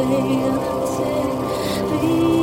say, say,